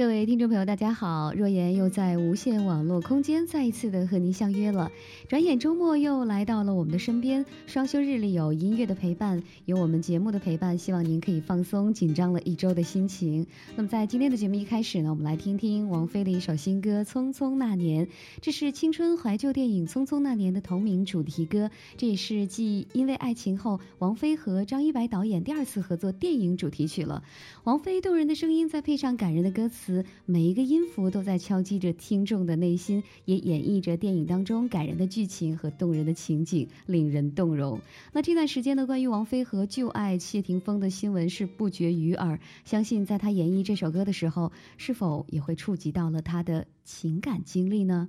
各位听众朋友，大家好！若言又在无线网络空间再一次的和您相约了。转眼周末又来到了我们的身边，双休日里有音乐的陪伴，有我们节目的陪伴，希望您可以放松紧张了一周的心情。那么在今天的节目一开始呢，我们来听听王菲的一首新歌《匆匆那年》，这是青春怀旧电影《匆匆那年》的同名主题歌，这也是继《因为爱情》后，王菲和张一白导演第二次合作电影主题曲了。王菲动人的声音，再配上感人的歌词。每一个音符都在敲击着听众的内心，也演绎着电影当中感人的剧情和动人的情景，令人动容。那这段时间呢，关于王菲和旧爱谢霆锋的新闻是不绝于耳。相信在他演绎这首歌的时候，是否也会触及到了他的情感经历呢？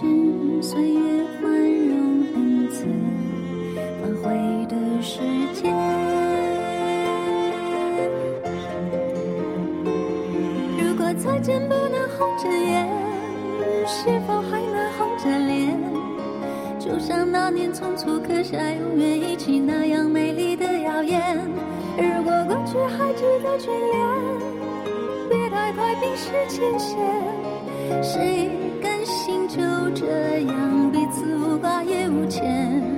是岁月宽容恩赐反悔的时间。如果再见不能红着眼，是否还能红着脸？就像那年匆促刻下永远一起那样美丽的谣言。如果过去还值得眷恋，别太快冰释前嫌。谁这样彼此无挂也无牵？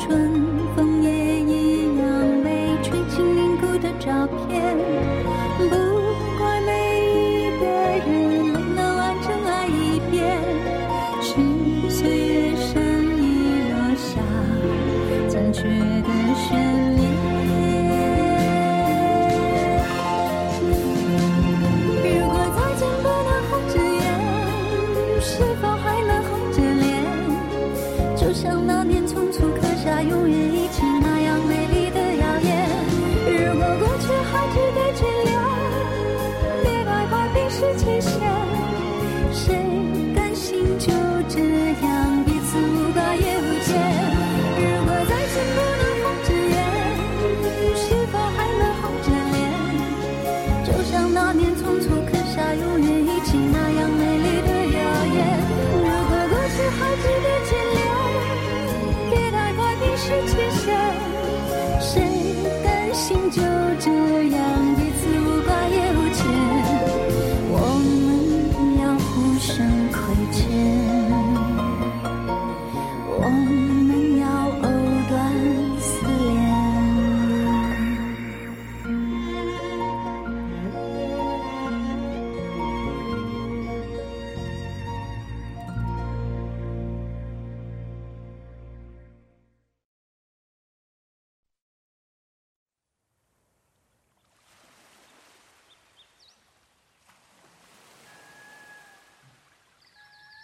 春风也一样被吹进凝固的照片。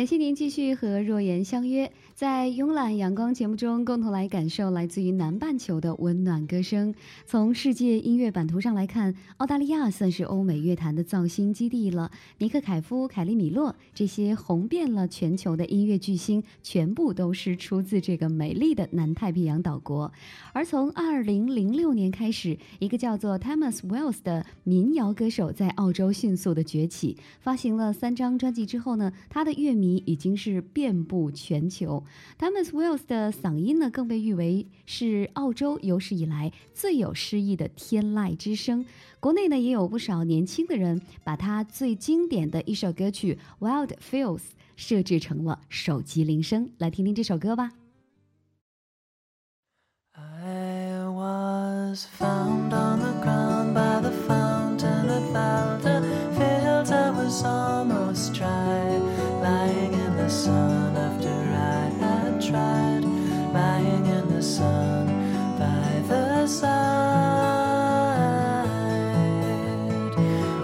感谢您继续和若言相约，在慵懒阳光节目中，共同来感受来自于南半球的温暖歌声。从世界音乐版图上来看，澳大利亚算是欧美乐坛的造星基地了。尼克凯夫、凯利米洛这些红遍了全球的音乐巨星，全部都是出自这个美丽的南太平洋岛国。而从二零零六年开始，一个叫做 Thomas Wells 的民谣歌手在澳洲迅速的崛起，发行了三张专辑之后呢，他的乐迷已经是遍布全球。Thomas Wells 的嗓音呢，更被誉为是澳洲有史以来最有诗意的天籁之声。国内呢，也有不少年轻的人把他最经典的一首歌曲《Wild Fields》设置成了手机铃声。来听听这首歌吧。I was found on the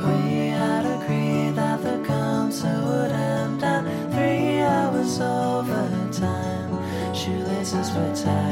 We had agreed that the concert would end at three hours overtime. Shoelaces were tied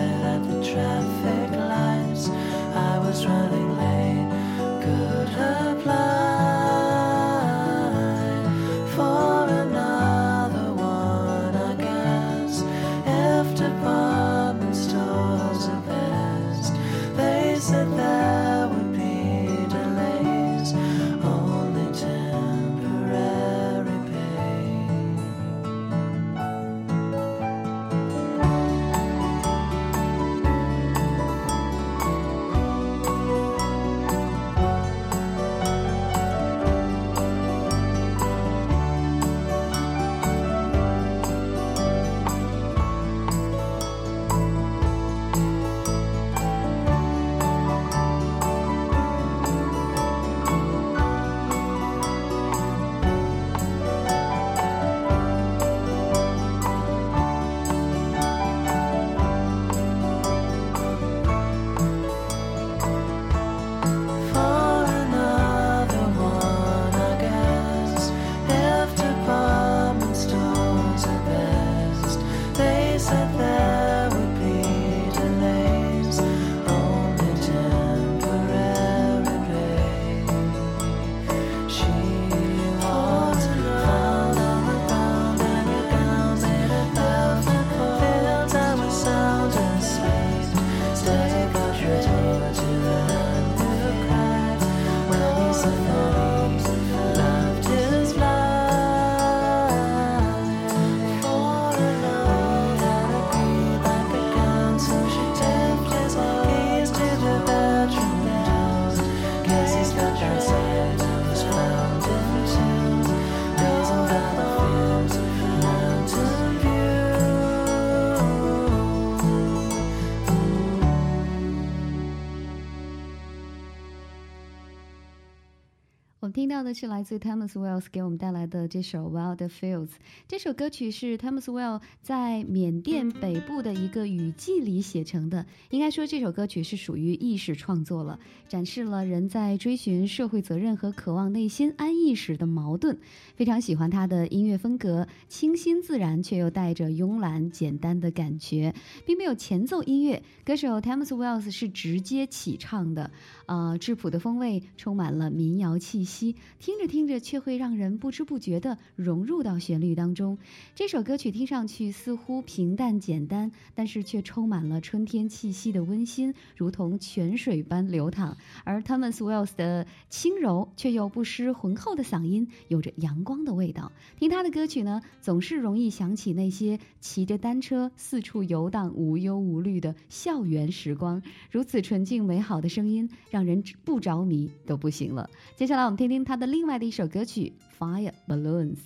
是来自 Thomas Wells 给我们带来的这首《Wild Fields》。这首歌曲是 Thomas Wells 在缅甸北部的一个雨季里写成的。应该说，这首歌曲是属于意识创作了，展示了人在追寻社会责任和渴望内心安逸时的矛盾。非常喜欢他的音乐风格，清新自然却又带着慵懒简单的感觉，并没有前奏音乐。歌手 Thomas Wells 是直接起唱的，呃，质朴的风味充满了民谣气息，听着听着却会让人不知不觉地融入到旋律当中。这首歌曲听上去似乎平淡简单，但是却充满了春天气息的温馨，如同泉水般流淌。而 Thomas Wells 的轻柔却又不失浑厚的嗓音，有着阳光的味道。听他的歌曲呢，总是容易想起那些骑着单车四处游荡、无忧无虑的校园时光。如此纯净美好的声音，让人不着迷都不行了。接下来我们听听他的另外的一首歌曲《Fire Balloons》。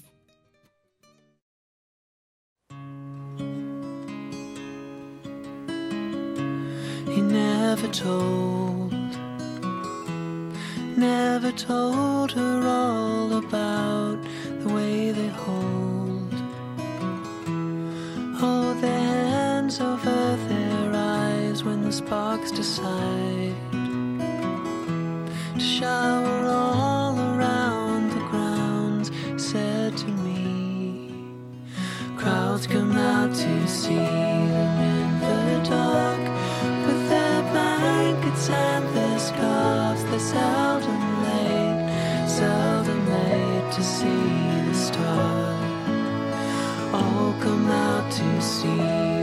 He never told, never told her all about the way they hold. Oh, hold their hands over their eyes when the sparks decide shower all around the grounds. Said to me, crowds come out to see them in the dark with their blankets and their scarves. They're seldom late, seldom late to see the stars all come out to see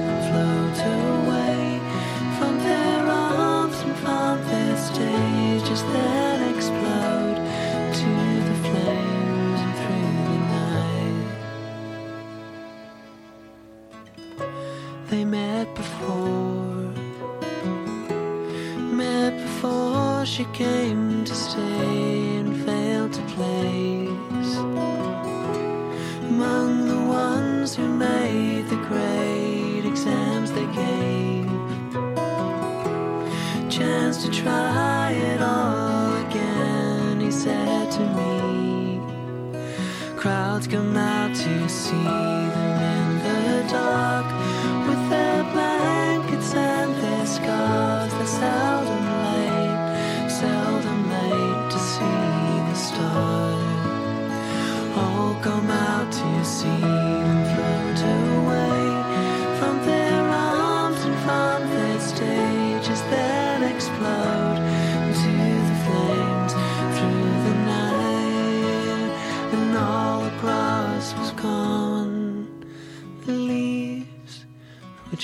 she came to stay and failed to place among the ones who made the great exams they gave. Chance to try it all again, he said to me. Crowds come out to see them in the dark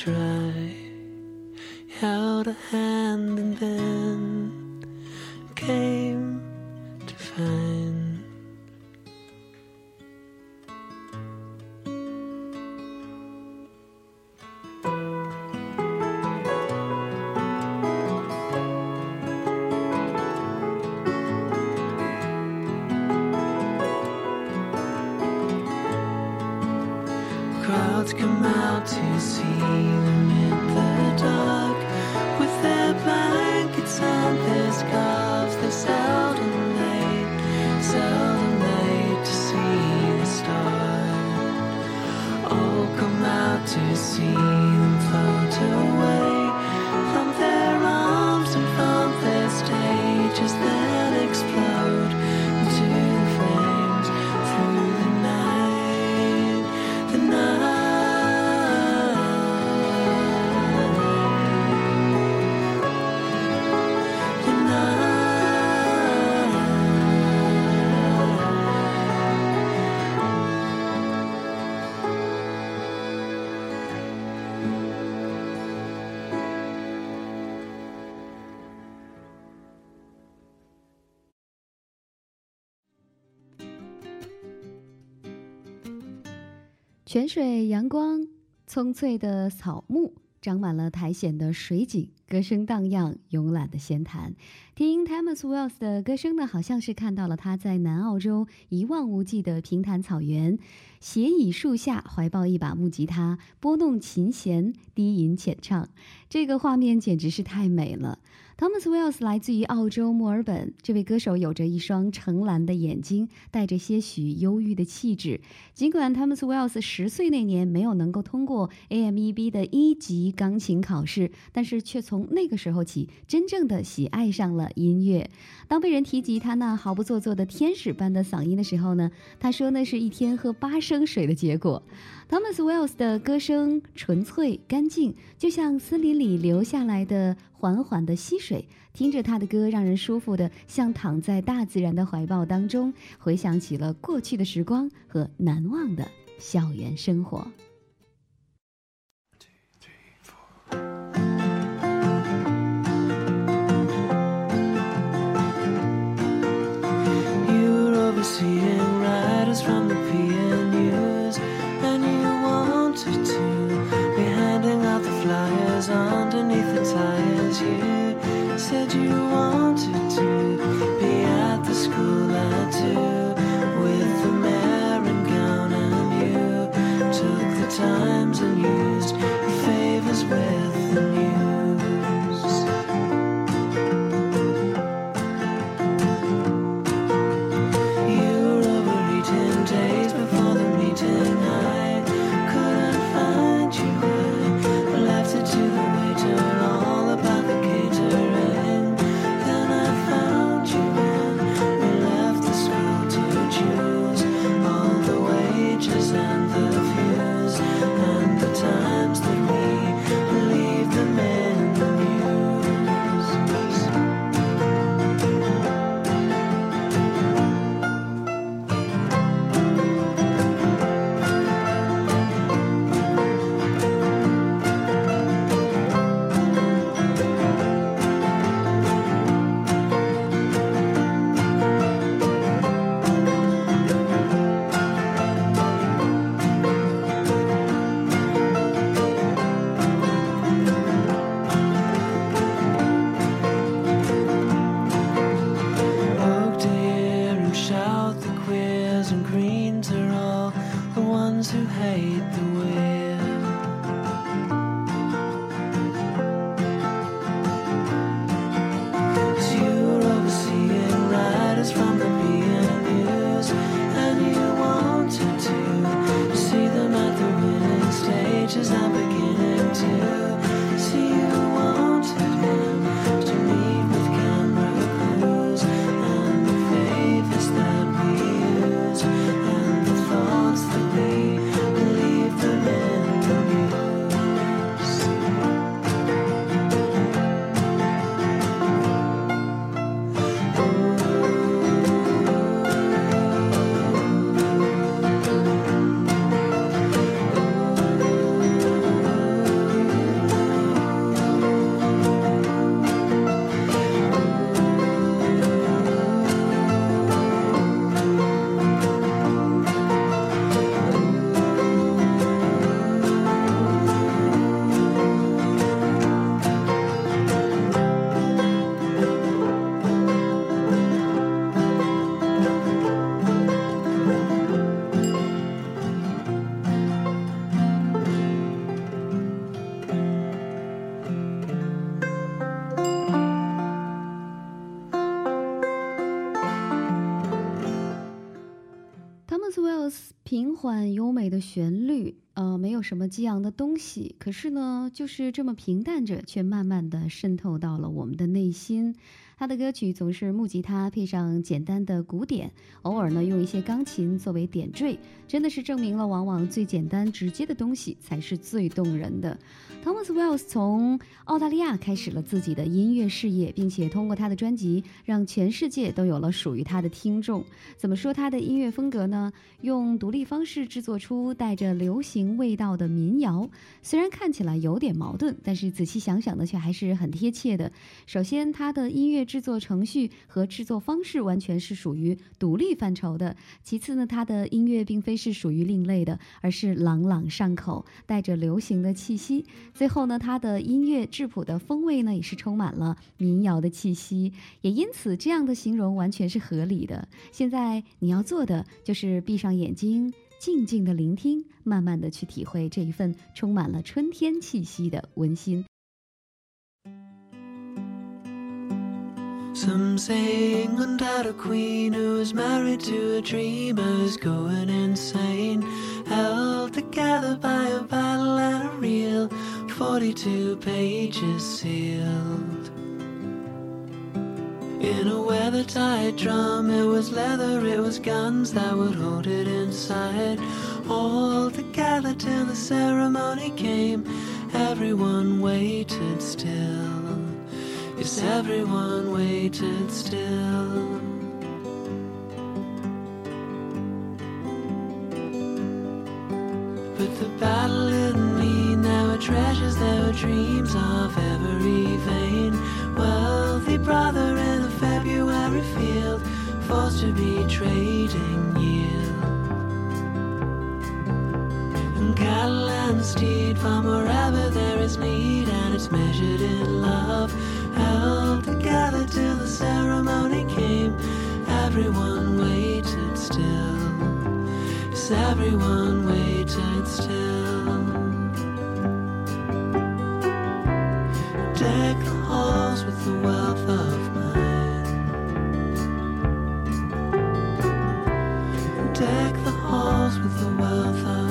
try. Come out to see the 泉水、阳光、葱翠的草木，长满了苔藓的水景，歌声荡漾，慵懒的闲谈。听 Thomas Wells 的歌声呢，好像是看到了他在南澳洲一望无际的平坦草原，斜倚树下，怀抱一把木吉他，拨弄琴弦，低吟浅唱。这个画面简直是太美了。Thomas Wells 来自于澳洲墨尔本，这位歌手有着一双澄蓝的眼睛，带着些许忧郁的气质。尽管 Thomas Wells 十岁那年没有能够通过 AMEB 的一级钢琴考试，但是却从那个时候起，真正的喜爱上了音乐。当被人提及他那毫不做作的天使般的嗓音的时候呢，他说那是一天喝八升水的结果。Thomas Wells 的歌声纯粹干净，就像森林里流下来的缓缓的溪水。听着他的歌，让人舒服的像躺在大自然的怀抱当中，回想起了过去的时光和难忘的校园生活。缓优美的旋律，呃，没有什么激昂的东西，可是呢，就是这么平淡着，却慢慢的渗透到了我们的内心。他的歌曲总是木吉他配上简单的鼓点，偶尔呢用一些钢琴作为点缀，真的是证明了，往往最简单直接的东西才是最动人的。Thomas Wells 从澳大利亚开始了自己的音乐事业，并且通过他的专辑，让全世界都有了属于他的听众。怎么说他的音乐风格呢？用独立方式制作出带着流行味道的民谣，虽然看起来有点矛盾，但是仔细想想呢，却还是很贴切的。首先，他的音乐制作程序和制作方式完全是属于独立范畴的。其次呢，它的音乐并非是属于另类的，而是朗朗上口，带着流行的气息。最后呢，它的音乐质朴的风味呢，也是充满了民谣的气息，也因此这样的形容完全是合理的。现在你要做的就是闭上眼睛，静静的聆听，慢慢的去体会这一份充满了春天气息的温馨。Some say England had a queen who was married to a dreamer who's going insane. Held together by a battle and a reel, 42 pages sealed. In a weather-tight drum, it was leather, it was guns that would hold it inside. All together till the ceremony came, everyone waited still. Yes, everyone waited still. But the battle mean there were treasures, were dreams of every vein. Wealthy brother in a February field, forced to be trading yield. And cattle and steed from wherever there is need, and it's measured in love. Held together till the ceremony came. Everyone waited still. Yes, everyone waited still. Deck the halls with the wealth of mine. Deck the halls with the wealth of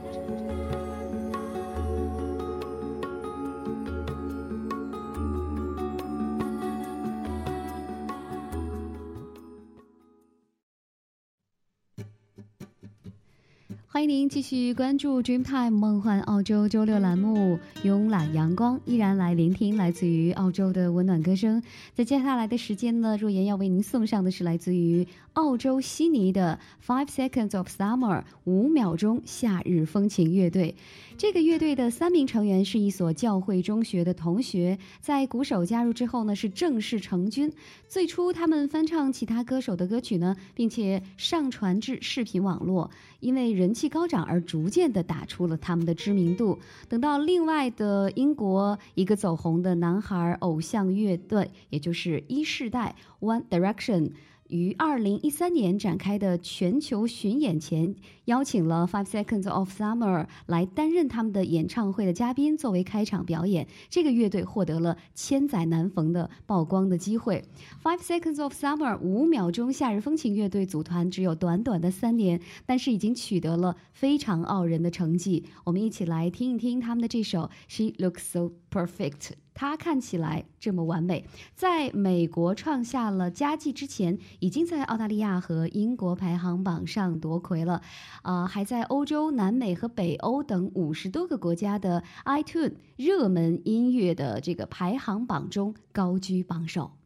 继续关注 Dreamtime 梦幻澳洲周六栏目，慵懒阳光依然来聆听来自于澳洲的温暖歌声。在接下来的时间呢，若言要为您送上的是来自于澳洲悉尼的 Five Seconds of Summer 五秒钟夏日风情乐队。这个乐队的三名成员是一所教会中学的同学，在鼓手加入之后呢，是正式成军。最初他们翻唱其他歌手的歌曲呢，并且上传至视频网络，因为人气高涨而逐渐的打出了他们的知名度。等到另外的英国一个走红的男孩偶像乐队，也就是一世代 One Direction。于二零一三年展开的全球巡演前，邀请了 Five Seconds of Summer 来担任他们的演唱会的嘉宾，作为开场表演。这个乐队获得了千载难逢的曝光的机会。Five Seconds of Summer 五秒钟夏日风情乐队组团只有短短的三年，但是已经取得了非常傲人的成绩。我们一起来听一听他们的这首 She Looks So Perfect。她看起来这么完美，在美国创下了佳绩之前，已经在澳大利亚和英国排行榜上夺魁了，啊、还在欧洲、南美和北欧等五十多个国家的 iTunes 热门音乐的这个排行榜中高居榜首。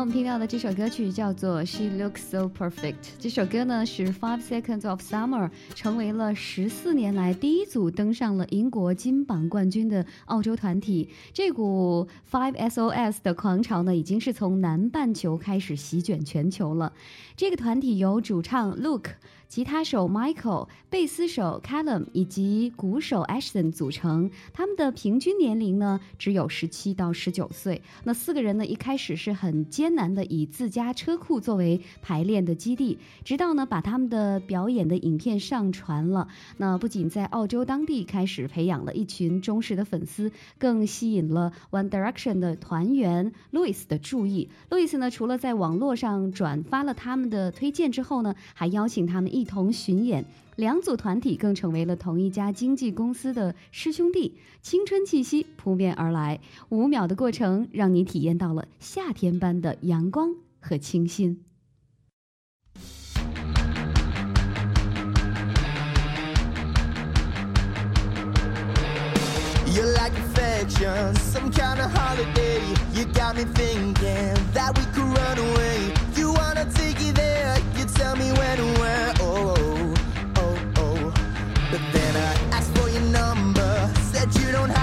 我们听到的这首歌曲叫做《She Looks So Perfect》。这首歌呢是 Five Seconds of Summer 成为了十四年来第一组登上了英国金榜冠军的澳洲团体。这股 Five SOS 的狂潮呢，已经是从南半球开始席卷全球了。这个团体由主唱 Luke。吉他手 Michael、贝斯手 Callum 以及鼓手 Ashton 组成，他们的平均年龄呢只有十七到十九岁。那四个人呢一开始是很艰难的，以自家车库作为排练的基地，直到呢把他们的表演的影片上传了。那不仅在澳洲当地开始培养了一群忠实的粉丝，更吸引了 One Direction 的团员 Louis 的注意。Louis 呢除了在网络上转发了他们的推荐之后呢，还邀请他们一。一同巡演，两组团体更成为了同一家经纪公司的师兄弟，青春气息扑面而来。五秒的过程，让你体验到了夏天般的阳光和清新。You're like affection, some kind of holiday. You got me thinking that we could run away. You wanna take it? Tell me when and where. Oh oh, oh, oh, oh. But then I asked for your number, said you don't have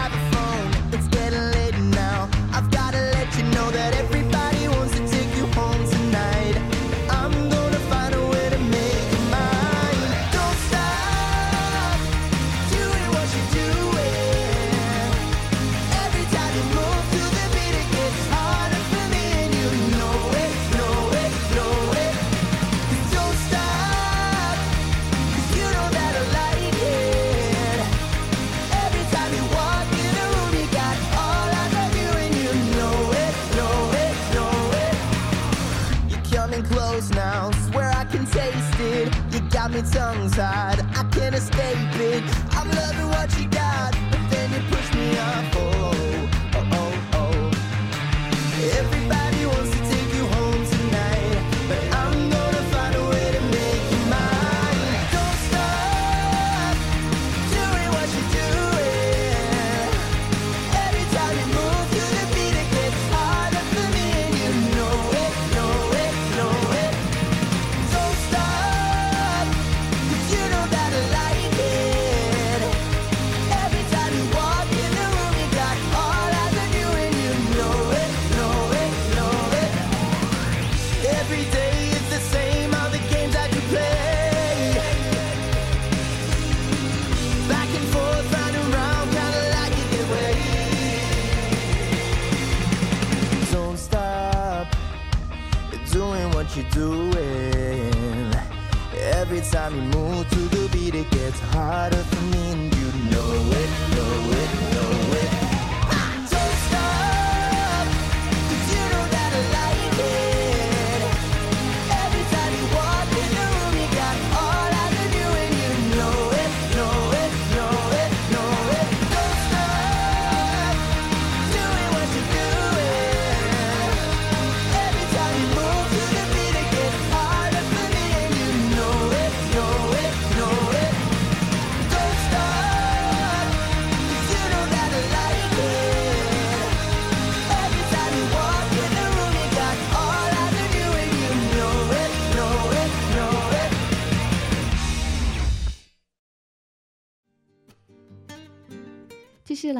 can. You got me tongue tied, I can't escape it. I'm loving what you got, but then you push me off. Oh, oh, oh, oh. Everybody you're doing. Every time you move to the beat, it gets harder for me,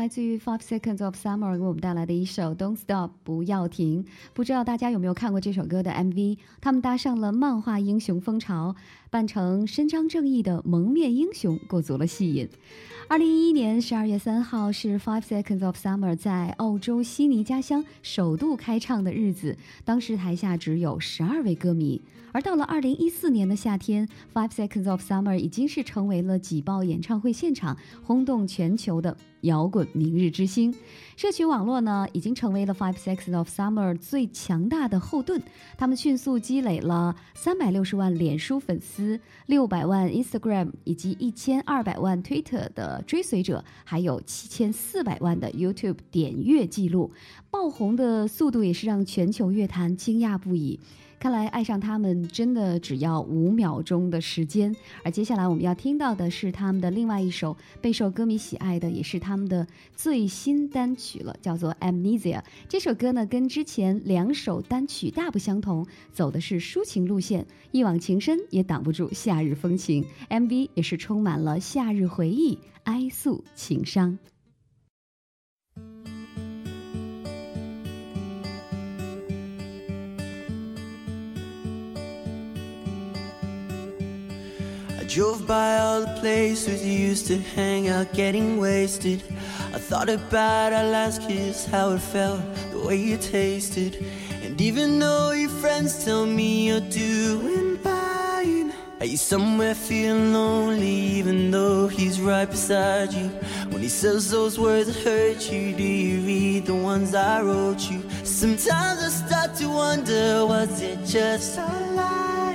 来自于 Five Seconds of Summer 给我们带来的一首《Don't Stop》，不要停。不知道大家有没有看过这首歌的 MV？他们搭上了漫画英雄风潮，扮成伸张正义的蒙面英雄，过足了戏瘾。二零一一年十二月三号是 Five Seconds of Summer 在澳洲悉尼家乡首度开唱的日子，当时台下只有十二位歌迷。而到了二零一四年的夏天，Five Seconds of Summer 已经是成为了挤爆演唱会现场、轰动全球的摇滚明日之星。社群网络呢，已经成为了 Five Seconds of Summer 最强大的后盾。他们迅速积累了三百六十万脸书粉丝、六百万 Instagram 以及一千二百万 Twitter 的追随者，还有七千四百万的 YouTube 点阅记录。爆红的速度也是让全球乐坛惊讶不已。看来爱上他们真的只要五秒钟的时间。而接下来我们要听到的是他们的另外一首备受歌迷喜爱的，也是他们的最新单曲了，叫做《Amnesia》。这首歌呢，跟之前两首单曲大不相同，走的是抒情路线，一往情深也挡不住夏日风情。MV 也是充满了夏日回忆，哀诉情伤。Drove by all the places you used to hang out, getting wasted. I thought about our last kiss, how it felt, the way you tasted. And even though your friends tell me you're doing fine, are you somewhere feeling lonely, even though he's right beside you? When he says those words that hurt you, do you read the ones I wrote you? Sometimes I start to wonder, was it just a lie?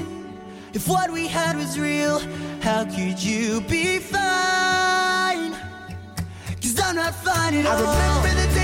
If what we had was real, how could you be fine? Cause I'm not fine at I all. remember the day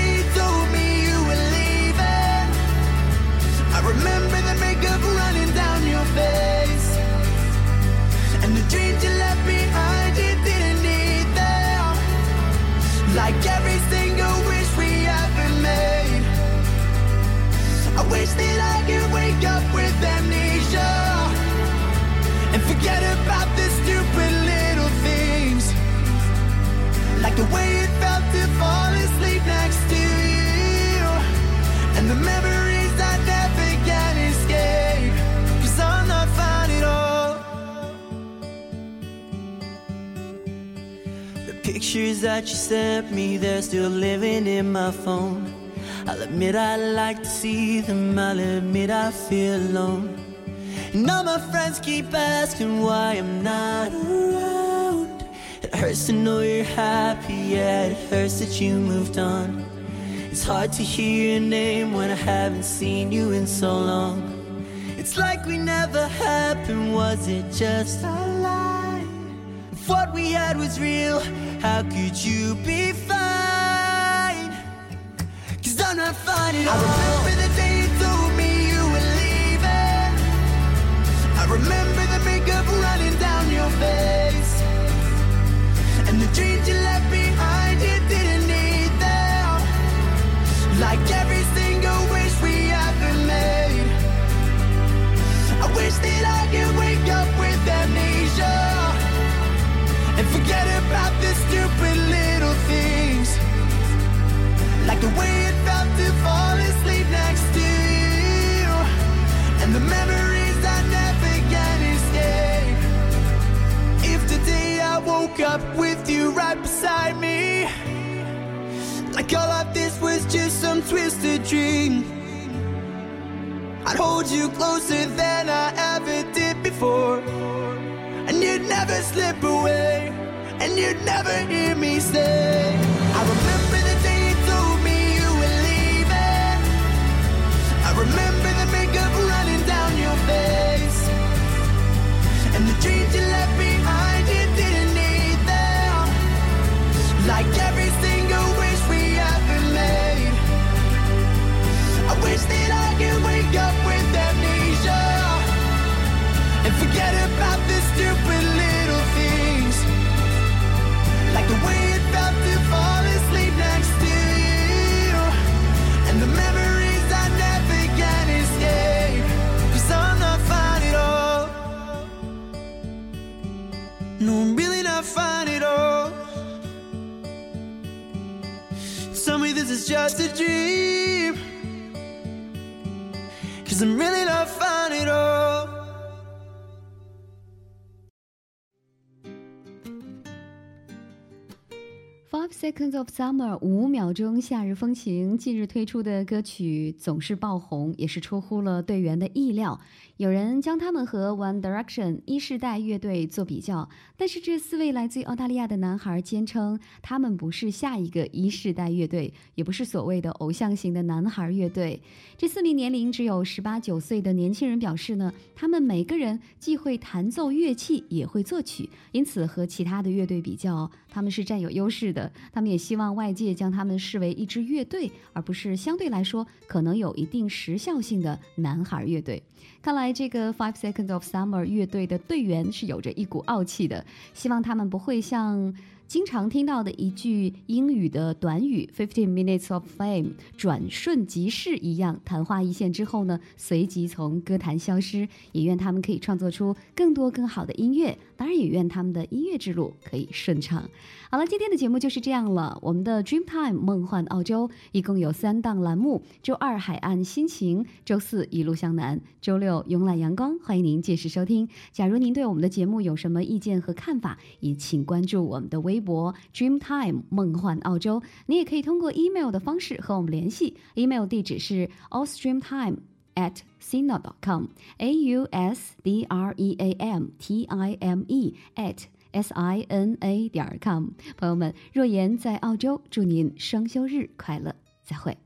pictures that you sent me, they're still living in my phone. I'll admit I like to see them, I'll admit I feel alone. And all my friends keep asking why I'm not around. It hurts to know you're happy, yeah, it hurts that you moved on. It's hard to hear your name when I haven't seen you in so long. It's like we never happened, was it just a lie? If what we had was real, how could you be fine? Cause I'm not fine at I all. remember the day the way it felt to fall asleep next to you. And the memories I never can escape. If today I woke up with you right beside me. Like all of this was just some twisted dream. I'd hold you closer than I ever did before. And you'd never slip away. And you'd never hear me say, Seconds of Summer 五秒钟夏日风情，近日推出的歌曲总是爆红，也是出乎了队员的意料。有人将他们和 One Direction 一世代乐队做比较，但是这四位来自于澳大利亚的男孩坚称，他们不是下一个一世代乐队，也不是所谓的偶像型的男孩乐队。这四名年龄只有十八九岁的年轻人表示呢，他们每个人既会弹奏乐器，也会作曲，因此和其他的乐队比较，他们是占有优势的。他们也希望外界将他们视为一支乐队，而不是相对来说可能有一定时效性的男孩乐队。看来这个 Five Seconds of Summer 乐队的队员是有着一股傲气的，希望他们不会像。经常听到的一句英语的短语 “fifteen minutes of fame” 转瞬即逝一样，昙花一现之后呢，随即从歌坛消失。也愿他们可以创作出更多更好的音乐，当然也愿他们的音乐之路可以顺畅。好了，今天的节目就是这样了。我们的 Dreamtime 梦幻澳洲一共有三档栏目：周二海岸心情，周四一路向南，周六有慵懒阳光。欢迎您届时收听。假如您对我们的节目有什么意见和看法，也请关注我们的微博 Dreamtime 梦幻澳洲。你也可以通过 email 的方式和我们联系，email 地址是 ausdreamtime at sina.com，a u s d r e a m t i m e at s i n a 点 com。朋友们，若言在澳洲，祝您双休日快乐，再会。